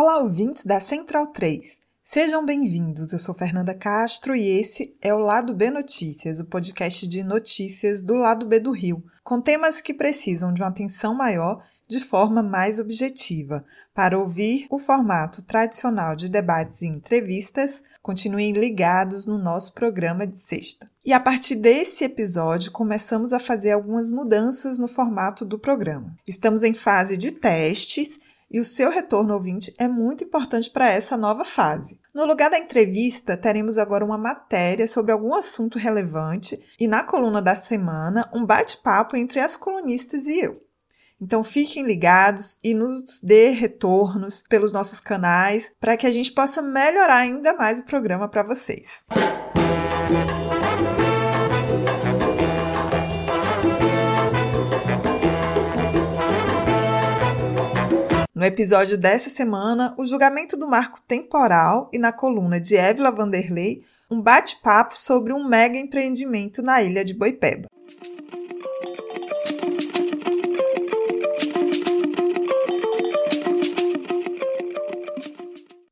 Olá, ouvintes da Central 3. Sejam bem-vindos. Eu sou Fernanda Castro e esse é o Lado B Notícias, o podcast de notícias do lado B do Rio, com temas que precisam de uma atenção maior de forma mais objetiva. Para ouvir o formato tradicional de debates e entrevistas, continuem ligados no nosso programa de sexta. E a partir desse episódio, começamos a fazer algumas mudanças no formato do programa. Estamos em fase de testes e o seu retorno ouvinte é muito importante para essa nova fase. No lugar da entrevista, teremos agora uma matéria sobre algum assunto relevante e na coluna da semana, um bate-papo entre as colunistas e eu. Então fiquem ligados e nos dê retornos pelos nossos canais para que a gente possa melhorar ainda mais o programa para vocês. Episódio dessa semana, o julgamento do marco temporal e na coluna de Évila Vanderlei, um bate-papo sobre um mega empreendimento na ilha de Boipeba.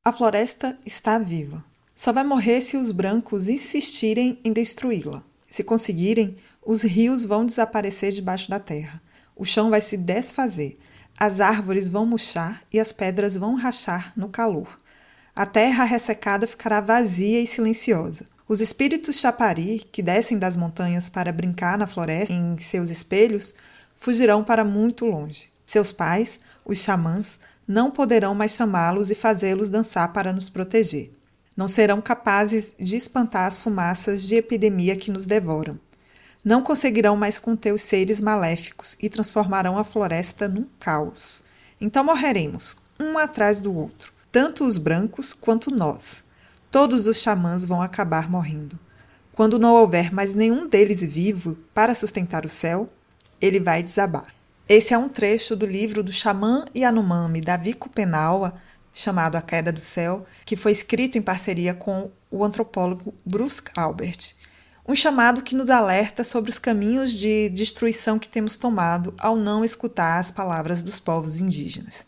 A floresta está viva. Só vai morrer se os brancos insistirem em destruí-la. Se conseguirem, os rios vão desaparecer debaixo da terra. O chão vai se desfazer. As árvores vão murchar e as pedras vão rachar no calor. A terra ressecada ficará vazia e silenciosa. Os espíritos chapari, que descem das montanhas para brincar na floresta em seus espelhos, fugirão para muito longe. Seus pais, os xamãs, não poderão mais chamá-los e fazê-los dançar para nos proteger. Não serão capazes de espantar as fumaças de epidemia que nos devoram não conseguirão mais conter os seres maléficos e transformarão a floresta num caos. Então morreremos, um atrás do outro, tanto os brancos quanto nós. Todos os xamãs vão acabar morrendo. Quando não houver mais nenhum deles vivo para sustentar o céu, ele vai desabar. Esse é um trecho do livro do xamã Yanomami, Davi Kupenawa, chamado A Queda do Céu, que foi escrito em parceria com o antropólogo Bruce Albert um chamado que nos alerta sobre os caminhos de destruição que temos tomado ao não escutar as palavras dos povos indígenas.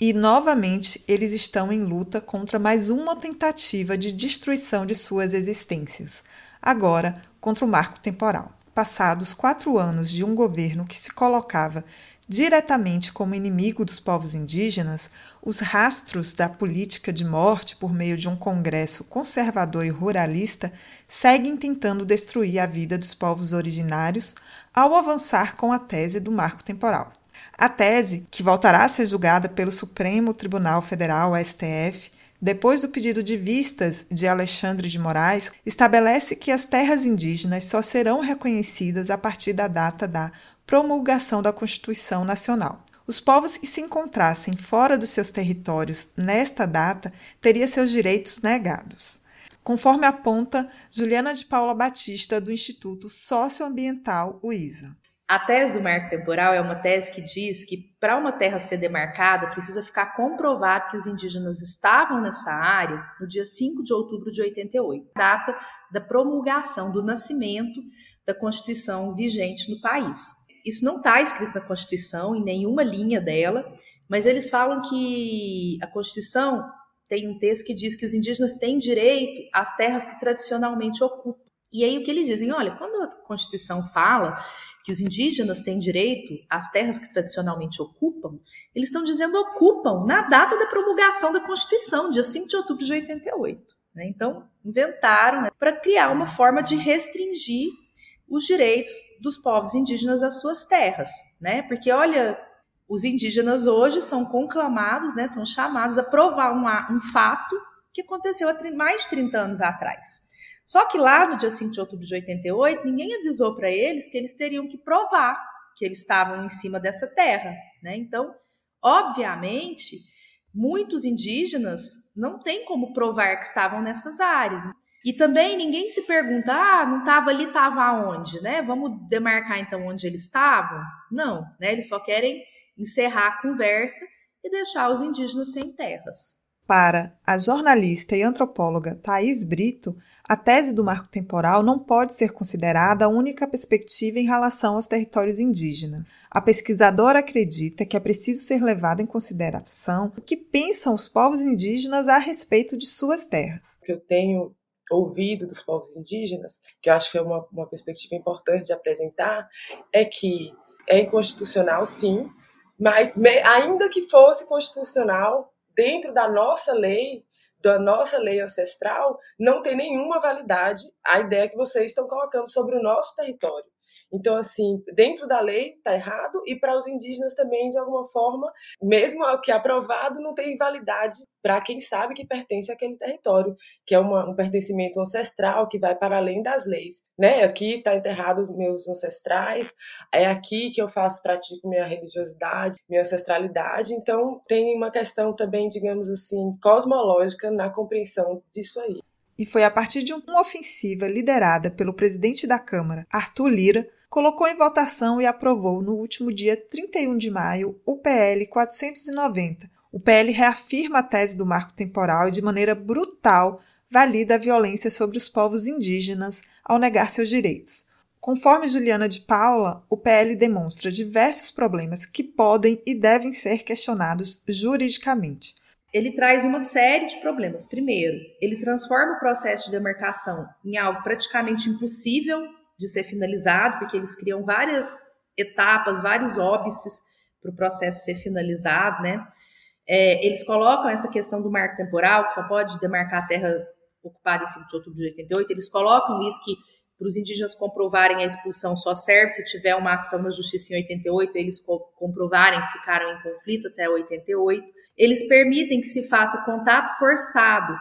E, novamente, eles estão em luta contra mais uma tentativa de destruição de suas existências, agora contra o marco temporal. Passados quatro anos de um governo que se colocava diretamente como inimigo dos povos indígenas, os rastros da política de morte por meio de um Congresso conservador e ruralista seguem tentando destruir a vida dos povos originários ao avançar com a tese do marco temporal. A tese, que voltará a ser julgada pelo Supremo Tribunal Federal, STF, depois do pedido de vistas de Alexandre de Moraes, estabelece que as terras indígenas só serão reconhecidas a partir da data da promulgação da Constituição Nacional. Os povos que se encontrassem fora dos seus territórios nesta data teriam seus direitos negados. Conforme aponta Juliana de Paula Batista, do Instituto Socioambiental UISA. A tese do marco temporal é uma tese que diz que para uma terra ser demarcada, precisa ficar comprovado que os indígenas estavam nessa área no dia 5 de outubro de 88, data da promulgação do nascimento da Constituição vigente no país. Isso não está escrito na Constituição, em nenhuma linha dela, mas eles falam que a Constituição tem um texto que diz que os indígenas têm direito às terras que tradicionalmente ocupam. E aí o que eles dizem? Olha, quando a Constituição fala que os indígenas têm direito às terras que tradicionalmente ocupam, eles estão dizendo ocupam na data da promulgação da Constituição, dia 5 de outubro de 88. Né? Então, inventaram né, para criar uma forma de restringir os direitos dos povos indígenas às suas terras, né? Porque olha, os indígenas hoje são conclamados, né, são chamados a provar um, um fato que aconteceu há mais de 30 anos atrás. Só que lá no dia 5 de outubro de 88, ninguém avisou para eles que eles teriam que provar que eles estavam em cima dessa terra, né? Então, obviamente, muitos indígenas não têm como provar que estavam nessas áreas. E também ninguém se pergunta, ah, não estava ali, estava aonde, né? Vamos demarcar então onde eles estavam? Não, né? Eles só querem encerrar a conversa e deixar os indígenas sem terras. Para a jornalista e antropóloga Thais Brito, a tese do marco temporal não pode ser considerada a única perspectiva em relação aos territórios indígenas. A pesquisadora acredita que é preciso ser levado em consideração o que pensam os povos indígenas a respeito de suas terras. O que eu tenho ouvido dos povos indígenas, que eu acho que é uma, uma perspectiva importante de apresentar, é que é inconstitucional, sim, mas ainda que fosse constitucional, dentro da nossa lei, da nossa lei ancestral, não tem nenhuma validade a ideia que vocês estão colocando sobre o nosso território. Então, assim, dentro da lei está errado e para os indígenas também, de alguma forma, mesmo que aprovado, não tem validade para quem sabe que pertence àquele território, que é uma, um pertencimento ancestral que vai para além das leis. Né? Aqui está enterrado meus ancestrais, é aqui que eu faço, pratico minha religiosidade, minha ancestralidade. Então, tem uma questão também, digamos assim, cosmológica na compreensão disso aí. E foi a partir de uma ofensiva liderada pelo presidente da Câmara, Arthur Lira, colocou em votação e aprovou no último dia 31 de maio o PL 490. O PL reafirma a tese do marco temporal e, de maneira brutal, valida a violência sobre os povos indígenas ao negar seus direitos. Conforme Juliana de Paula, o PL demonstra diversos problemas que podem e devem ser questionados juridicamente ele traz uma série de problemas. Primeiro, ele transforma o processo de demarcação em algo praticamente impossível de ser finalizado, porque eles criam várias etapas, vários óbices para o processo ser finalizado, né? É, eles colocam essa questão do marco temporal, que só pode demarcar a terra ocupada em 5 de outubro de 88, eles colocam isso que para os indígenas comprovarem a expulsão só serve se tiver uma ação na justiça em 88, eles comprovarem que ficaram em conflito até 88. Eles permitem que se faça contato forçado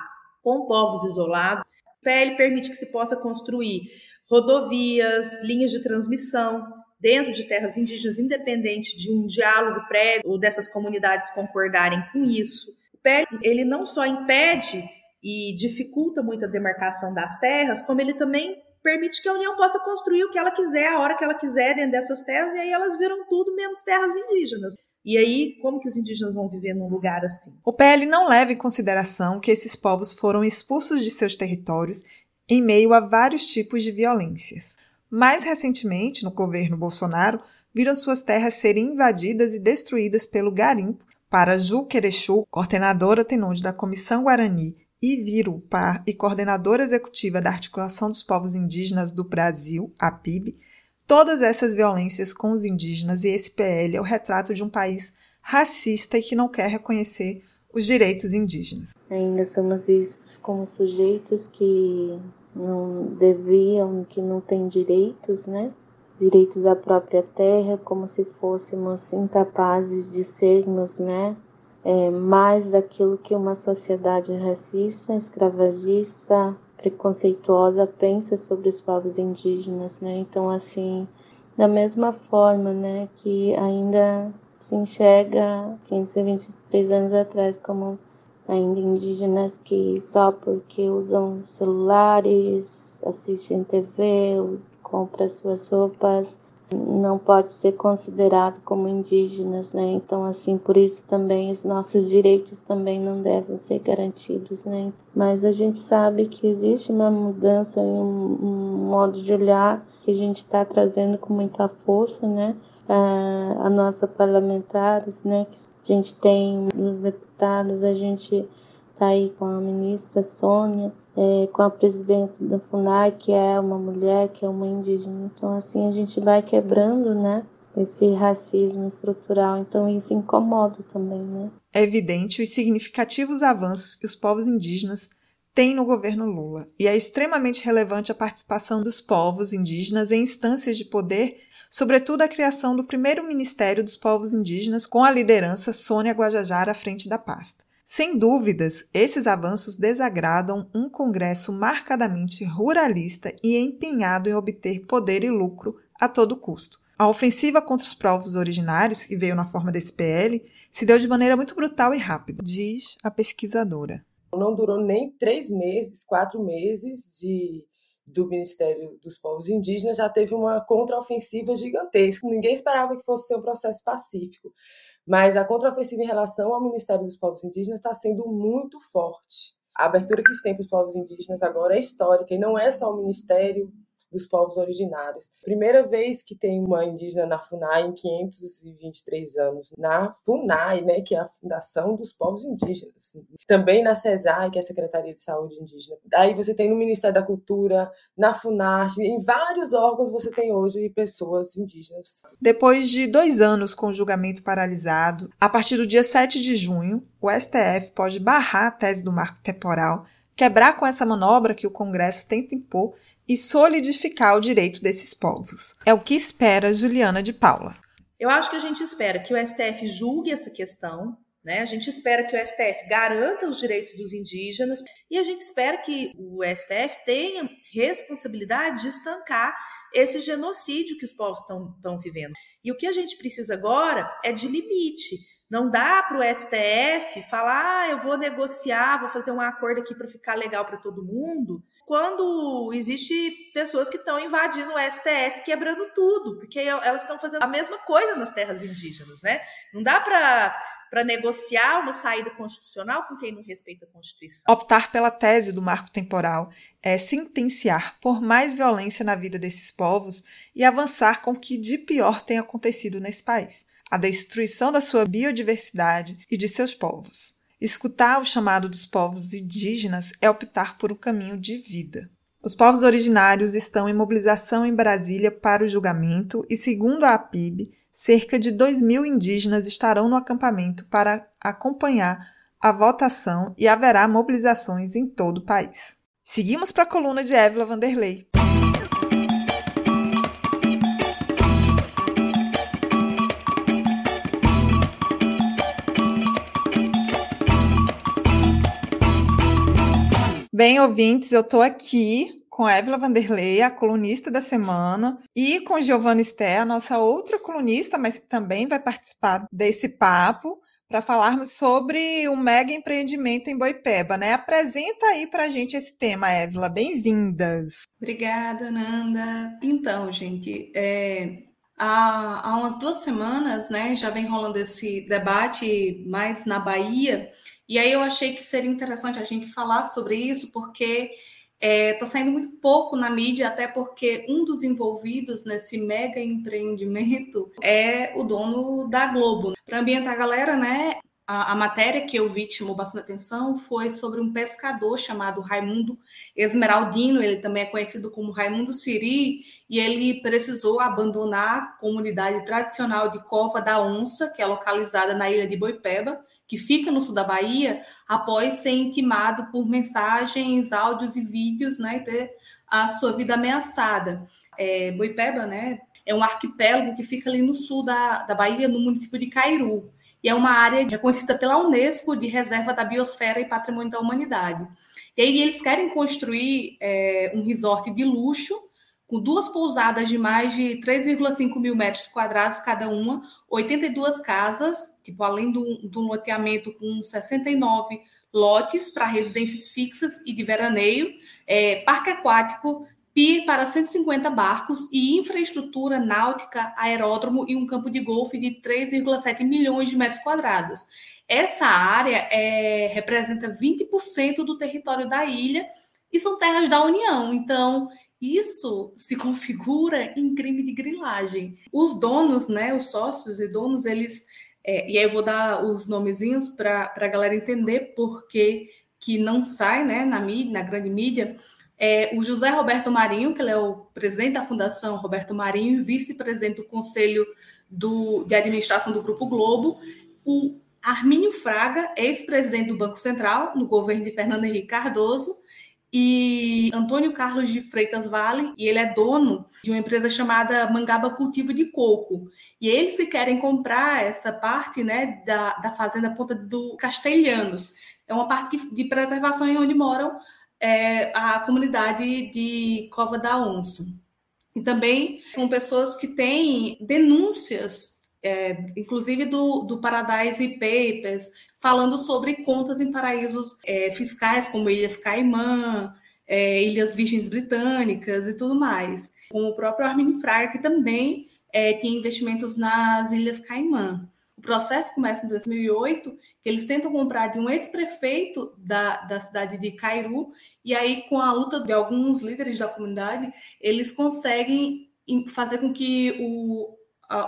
com povos isolados. O PL permite que se possa construir rodovias, linhas de transmissão dentro de terras indígenas, independente de um diálogo prévio ou dessas comunidades concordarem com isso. O PL ele não só impede e dificulta muito a demarcação das terras, como ele também permite que a União possa construir o que ela quiser, a hora que ela quiser dentro dessas terras, e aí elas viram tudo menos terras indígenas. E aí, como que os indígenas vão viver num lugar assim? O PL não leva em consideração que esses povos foram expulsos de seus territórios em meio a vários tipos de violências. Mais recentemente, no governo Bolsonaro, viram suas terras serem invadidas e destruídas pelo garimpo. Para Ju Querechu, coordenadora tenonde da Comissão Guarani e Virupar e coordenadora executiva da Articulação dos Povos Indígenas do Brasil, a PIB, Todas essas violências com os indígenas e esse PL é o retrato de um país racista e que não quer reconhecer os direitos indígenas. Ainda somos vistos como sujeitos que não deviam, que não têm direitos, né? Direitos à própria terra, como se fôssemos incapazes de sermos, né? É, mais daquilo que uma sociedade racista, escravagista, preconceituosa pensa sobre os povos indígenas, né? Então, assim, da mesma forma, né, que ainda se enxerga 523 anos atrás como ainda indígenas que só porque usam celulares, assistem TV, compram suas roupas, não pode ser considerado como indígenas, né? Então, assim, por isso também os nossos direitos também não devem ser garantidos, né? Mas a gente sabe que existe uma mudança em um, modo de olhar que a gente está trazendo com muita força, né? A, a nossa parlamentares, né? Que a gente tem os deputados, a gente está aí com a ministra Sônia, é, com a presidente da FUNAI, que é uma mulher, que é uma indígena. Então, assim, a gente vai quebrando, né? Esse racismo estrutural, então isso incomoda também, né? É evidente os significativos avanços que os povos indígenas têm no governo Lula, e é extremamente relevante a participação dos povos indígenas em instâncias de poder, sobretudo a criação do primeiro Ministério dos Povos Indígenas, com a liderança Sônia Guajajara à frente da pasta. Sem dúvidas, esses avanços desagradam um Congresso marcadamente ruralista e empenhado em obter poder e lucro a todo custo. A ofensiva contra os povos originários, que veio na forma desse PL, se deu de maneira muito brutal e rápida, diz a pesquisadora. Não durou nem três meses, quatro meses de, do Ministério dos Povos Indígenas, já teve uma contraofensiva gigantesca. Ninguém esperava que fosse ser um processo pacífico. Mas a contraofensiva em relação ao Ministério dos Povos Indígenas está sendo muito forte. A abertura que se tem para os povos indígenas agora é histórica e não é só o Ministério dos povos originários. Primeira vez que tem uma indígena na FUNAI em 523 anos. Na FUNAI, né, que é a Fundação dos Povos Indígenas. Também na CESAI, que é a Secretaria de Saúde Indígena. Aí você tem no Ministério da Cultura, na FUNARTE, em vários órgãos você tem hoje pessoas indígenas. Depois de dois anos com o julgamento paralisado, a partir do dia 7 de junho, o STF pode barrar a tese do marco temporal quebrar com essa manobra que o Congresso tenta impor e solidificar o direito desses povos. É o que espera Juliana de Paula. Eu acho que a gente espera que o STF julgue essa questão, né? A gente espera que o STF garanta os direitos dos indígenas e a gente espera que o STF tenha responsabilidade de estancar esse genocídio que os povos estão vivendo. E o que a gente precisa agora é de limite. Não dá para o STF falar, ah, eu vou negociar, vou fazer um acordo aqui para ficar legal para todo mundo, quando existe pessoas que estão invadindo o STF, quebrando tudo, porque elas estão fazendo a mesma coisa nas terras indígenas, né? Não dá para negociar uma saída constitucional com quem não respeita a Constituição. Optar pela tese do marco temporal é sentenciar por mais violência na vida desses povos e avançar com o que de pior tem acontecido nesse país a destruição da sua biodiversidade e de seus povos. Escutar o chamado dos povos indígenas é optar por um caminho de vida. Os povos originários estão em mobilização em Brasília para o julgamento e, segundo a APIB, cerca de 2 mil indígenas estarão no acampamento para acompanhar a votação e haverá mobilizações em todo o país. Seguimos para a coluna de Évila Vanderlei. Bem, ouvintes, eu estou aqui com Évila Vanderlei, a colunista da semana, e com Giovanna Sté, a nossa outra colunista, mas que também vai participar desse papo, para falarmos sobre um mega empreendimento em Boipeba, né? Apresenta aí para a gente esse tema, Évila. Bem-vindas. Obrigada, Nanda. Então, gente, é, há, há umas duas semanas, né, já vem rolando esse debate mais na Bahia e aí eu achei que seria interessante a gente falar sobre isso, porque está é, tá saindo muito pouco na mídia, até porque um dos envolvidos nesse mega empreendimento é o dono da Globo. Para ambientar a galera, né? A, a, matéria que eu vi chamou bastante atenção foi sobre um pescador chamado Raimundo Esmeraldino, ele também é conhecido como Raimundo Siri, e ele precisou abandonar a comunidade tradicional de Cova da Onça, que é localizada na ilha de Boipeba, que fica no sul da Bahia, após ser intimado por mensagens, áudios e vídeos, né, e ter a sua vida ameaçada. É, Boipeba, né, é um arquipélago que fica ali no sul da, da Bahia, no município de Cairu, e é uma área reconhecida pela Unesco de reserva da biosfera e patrimônio da humanidade. E aí eles querem construir é, um resort de luxo com duas pousadas de mais de 3,5 mil metros quadrados cada uma, 82 casas, tipo, além do, do loteamento com 69 lotes para residências fixas e de veraneio, é, parque aquático, pier para 150 barcos e infraestrutura náutica, aeródromo e um campo de golfe de 3,7 milhões de metros quadrados. Essa área é, representa 20% do território da ilha e são terras da União. Então, isso se configura em crime de grilagem. Os donos, né, os sócios e donos, eles. É, e aí eu vou dar os nomezinhos para a galera entender por que, que não sai né, na mídia, na grande mídia. É, o José Roberto Marinho, que ele é o presidente da Fundação Roberto Marinho e vice-presidente do Conselho do, de Administração do Grupo Globo. O Armínio Fraga, ex-presidente do Banco Central, no governo de Fernando Henrique Cardoso e Antônio Carlos de Freitas Vale, e ele é dono de uma empresa chamada Mangaba Cultivo de Coco. E eles querem comprar essa parte né, da, da fazenda Ponta do Castelhanos. É uma parte de preservação onde moram é, a comunidade de Cova da Onça. E também são pessoas que têm denúncias, é, inclusive do, do Paradise Papers, falando sobre contas em paraísos é, fiscais, como Ilhas Caimã, é, Ilhas Virgens Britânicas e tudo mais. Como o próprio Armin Fraga, que também é, tinha investimentos nas Ilhas Caimã. O processo começa em 2008, que eles tentam comprar de um ex-prefeito da, da cidade de Cairu, e aí, com a luta de alguns líderes da comunidade, eles conseguem fazer com que o,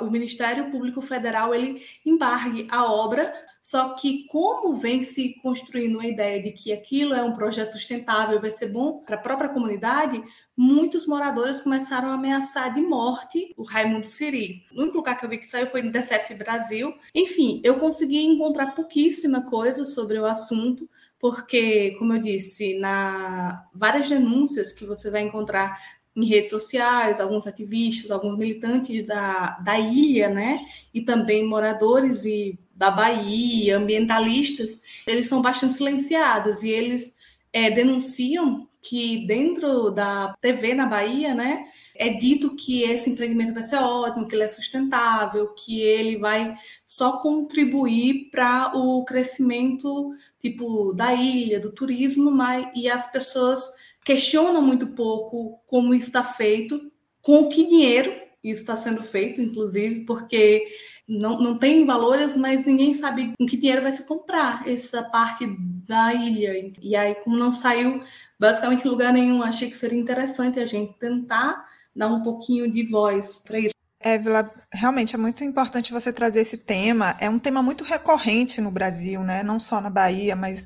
o Ministério Público Federal ele embargue a obra, só que como vem se construindo a ideia de que aquilo é um projeto sustentável, vai ser bom para a própria comunidade, muitos moradores começaram a ameaçar de morte o Raimundo Siri. O único lugar que eu vi que saiu foi no Decept Brasil. Enfim, eu consegui encontrar pouquíssima coisa sobre o assunto, porque, como eu disse, na várias denúncias que você vai encontrar em redes sociais, alguns ativistas, alguns militantes da, da ilha, né? E também moradores e da Bahia, ambientalistas, eles são bastante silenciados e eles é, denunciam que dentro da TV na Bahia, né, é dito que esse empreendimento vai ser ótimo, que ele é sustentável, que ele vai só contribuir para o crescimento tipo da ilha, do turismo, mas e as pessoas questionam muito pouco como está feito, com que dinheiro isso está sendo feito, inclusive, porque não, não tem valores, mas ninguém sabe com que dinheiro vai se comprar essa parte da ilha. E aí, como não saiu basicamente lugar nenhum, achei que seria interessante a gente tentar dar um pouquinho de voz para isso. Évila, realmente é muito importante você trazer esse tema. É um tema muito recorrente no Brasil, né? Não só na Bahia, mas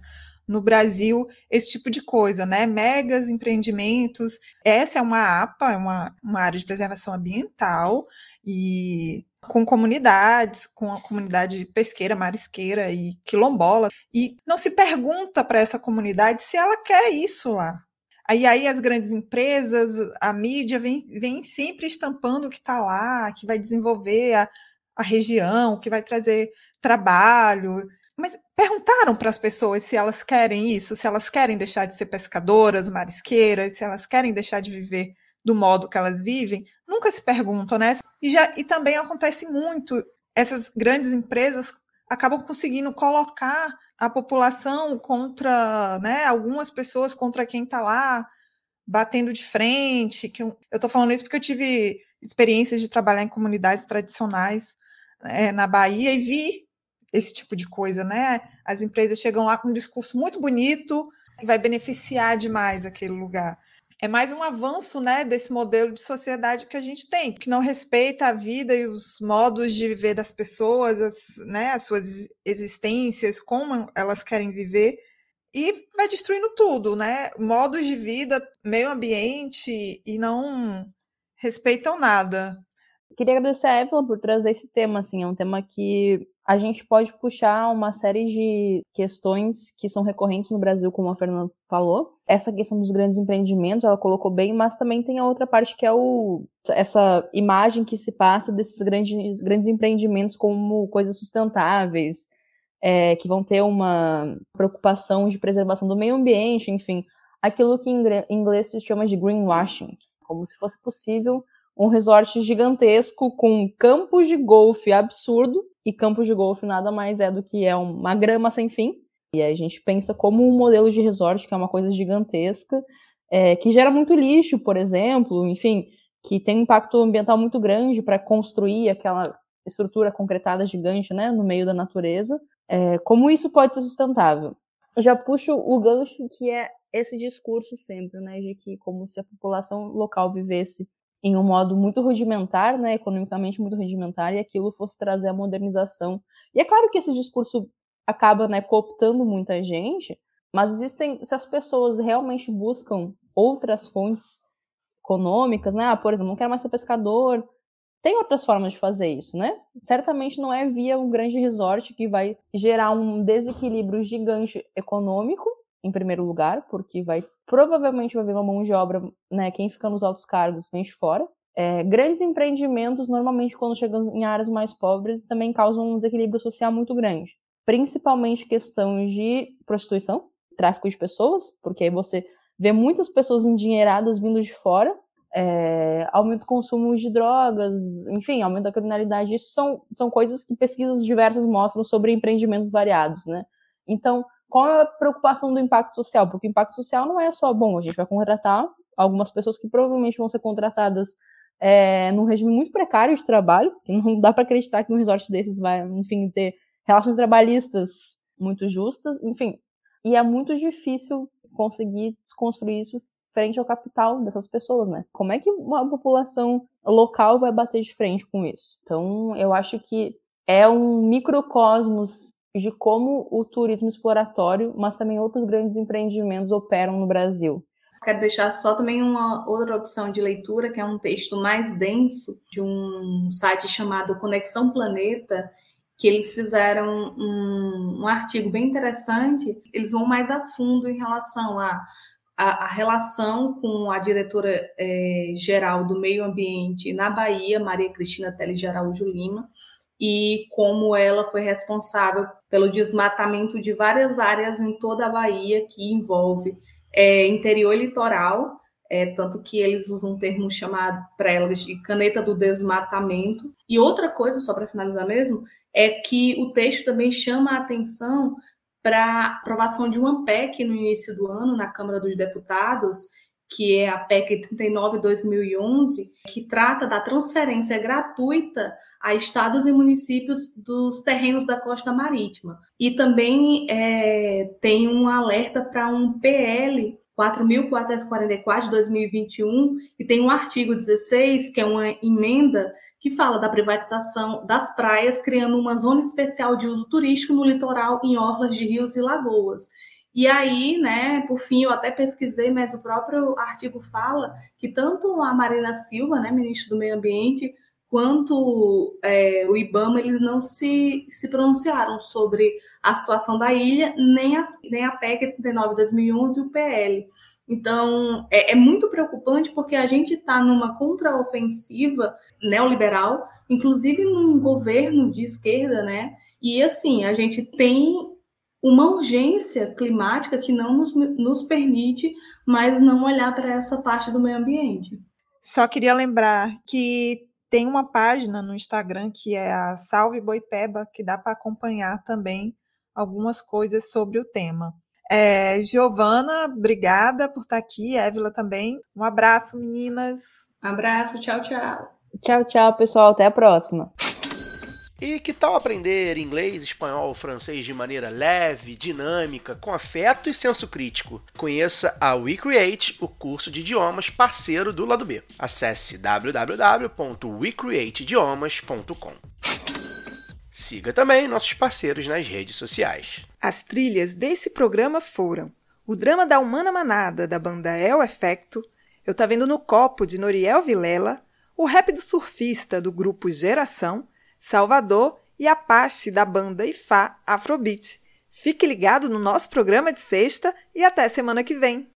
no Brasil esse tipo de coisa, né? Megas empreendimentos. Essa é uma APA, é uma, uma área de preservação ambiental e com comunidades, com a comunidade pesqueira, marisqueira e quilombola, e não se pergunta para essa comunidade se ela quer isso lá. Aí, aí as grandes empresas, a mídia vem, vem sempre estampando o que está lá, que vai desenvolver a, a região, que vai trazer trabalho, mas perguntaram para as pessoas se elas querem isso, se elas querem deixar de ser pescadoras, marisqueiras, se elas querem deixar de viver do modo que elas vivem? Nunca se perguntam, né? E, já, e também acontece muito, essas grandes empresas acabam conseguindo colocar a população contra, né, algumas pessoas contra quem está lá batendo de frente. Que eu estou falando isso porque eu tive experiências de trabalhar em comunidades tradicionais é, na Bahia e vi esse tipo de coisa, né? As empresas chegam lá com um discurso muito bonito e vai beneficiar demais aquele lugar. É mais um avanço, né, desse modelo de sociedade que a gente tem, que não respeita a vida e os modos de viver das pessoas, as, né, as suas existências, como elas querem viver, e vai destruindo tudo, né? Modos de vida, meio ambiente e não respeitam nada. Queria agradecer a Evelyn por trazer esse tema, assim, é um tema que a gente pode puxar uma série de questões que são recorrentes no Brasil, como a Fernanda falou. Essa questão dos grandes empreendimentos, ela colocou bem, mas também tem a outra parte que é o, essa imagem que se passa desses grandes, grandes empreendimentos como coisas sustentáveis, é, que vão ter uma preocupação de preservação do meio ambiente, enfim, aquilo que em inglês se chama de greenwashing, como se fosse possível um resort gigantesco com campos de golfe absurdo, e campos de golfe nada mais é do que é uma grama sem fim. E a gente pensa como um modelo de resort, que é uma coisa gigantesca, é, que gera muito lixo, por exemplo, enfim, que tem um impacto ambiental muito grande para construir aquela estrutura concretada gigante né, no meio da natureza. É, como isso pode ser sustentável? Eu já puxo o gancho que é esse discurso sempre, né, de que como se a população local vivesse em um modo muito rudimentar, né, economicamente muito rudimentar, e aquilo fosse trazer a modernização. E é claro que esse discurso acaba né, cooptando muita gente, mas existem, se as pessoas realmente buscam outras fontes econômicas, né, ah, por exemplo, não quero mais ser pescador, tem outras formas de fazer isso, né? Certamente não é via um grande resort que vai gerar um desequilíbrio gigante econômico, em primeiro lugar, porque vai provavelmente vai haver uma mão de obra, né? Quem fica nos altos cargos vem de fora. É, grandes empreendimentos, normalmente, quando chegam em áreas mais pobres, também causam um desequilíbrio social muito grande. Principalmente questão de prostituição, tráfico de pessoas, porque aí você vê muitas pessoas endinheiradas vindo de fora, é, aumento do consumo de drogas, enfim, aumento da criminalidade. Isso são, são coisas que pesquisas diversas mostram sobre empreendimentos variados, né? Então, qual é a preocupação do impacto social? Porque o impacto social não é só, bom, a gente vai contratar algumas pessoas que provavelmente vão ser contratadas é, num regime muito precário de trabalho, que não dá para acreditar que um resort desses vai, enfim, ter relações trabalhistas muito justas, enfim. E é muito difícil conseguir desconstruir isso frente ao capital dessas pessoas, né? Como é que uma população local vai bater de frente com isso? Então, eu acho que é um microcosmos de como o turismo exploratório, mas também outros grandes empreendimentos operam no Brasil. Quero deixar só também uma outra opção de leitura, que é um texto mais denso, de um site chamado Conexão Planeta, que eles fizeram um, um artigo bem interessante. Eles vão mais a fundo em relação a a, relação com a diretora é, geral do meio ambiente na Bahia, Maria Cristina Teles de Araújo Lima, e como ela foi responsável pelo desmatamento de várias áreas em toda a Bahia, que envolve é, interior litoral, é, tanto que eles usam um termo chamado para elas de caneta do desmatamento. E outra coisa, só para finalizar mesmo, é que o texto também chama a atenção para aprovação de uma PEC no início do ano na Câmara dos Deputados, que é a PEC 39/2011, que trata da transferência gratuita a estados e municípios dos terrenos da costa marítima. E também é, tem um alerta para um PL 4.444 de 2021, e tem um artigo 16, que é uma emenda que fala da privatização das praias, criando uma zona especial de uso turístico no litoral, em orlas de rios e lagoas. E aí, né, por fim, eu até pesquisei, mas o próprio artigo fala que tanto a Marina Silva, né, ministra do Meio Ambiente, quanto é, o IBAMA, eles não se, se pronunciaram sobre a situação da ilha, nem, as, nem a PEC 39 2011 e o PL. Então, é, é muito preocupante porque a gente está numa contraofensiva neoliberal, inclusive num governo de esquerda, né? E assim, a gente tem uma urgência climática que não nos, nos permite mais não olhar para essa parte do meio ambiente. Só queria lembrar que tem uma página no Instagram que é a Salve Boipeba, que dá para acompanhar também algumas coisas sobre o tema. É, Giovana, obrigada por estar aqui. Évila também. Um abraço, meninas. Um abraço, tchau, tchau. Tchau, tchau, pessoal. Até a próxima. E que tal aprender inglês, espanhol, francês de maneira leve, dinâmica, com afeto e senso crítico? Conheça a WeCreate, o curso de idiomas parceiro do lado B. Acesse www.wecreateidiomas.com. Siga também nossos parceiros nas redes sociais. As trilhas desse programa foram o drama da Humana Manada, da banda El Efecto, Eu Tá Vendo no Copo, de Noriel Vilela, o rap do surfista, do grupo Geração, Salvador e Apache, da banda Ifá Afrobeat. Fique ligado no nosso programa de sexta e até semana que vem.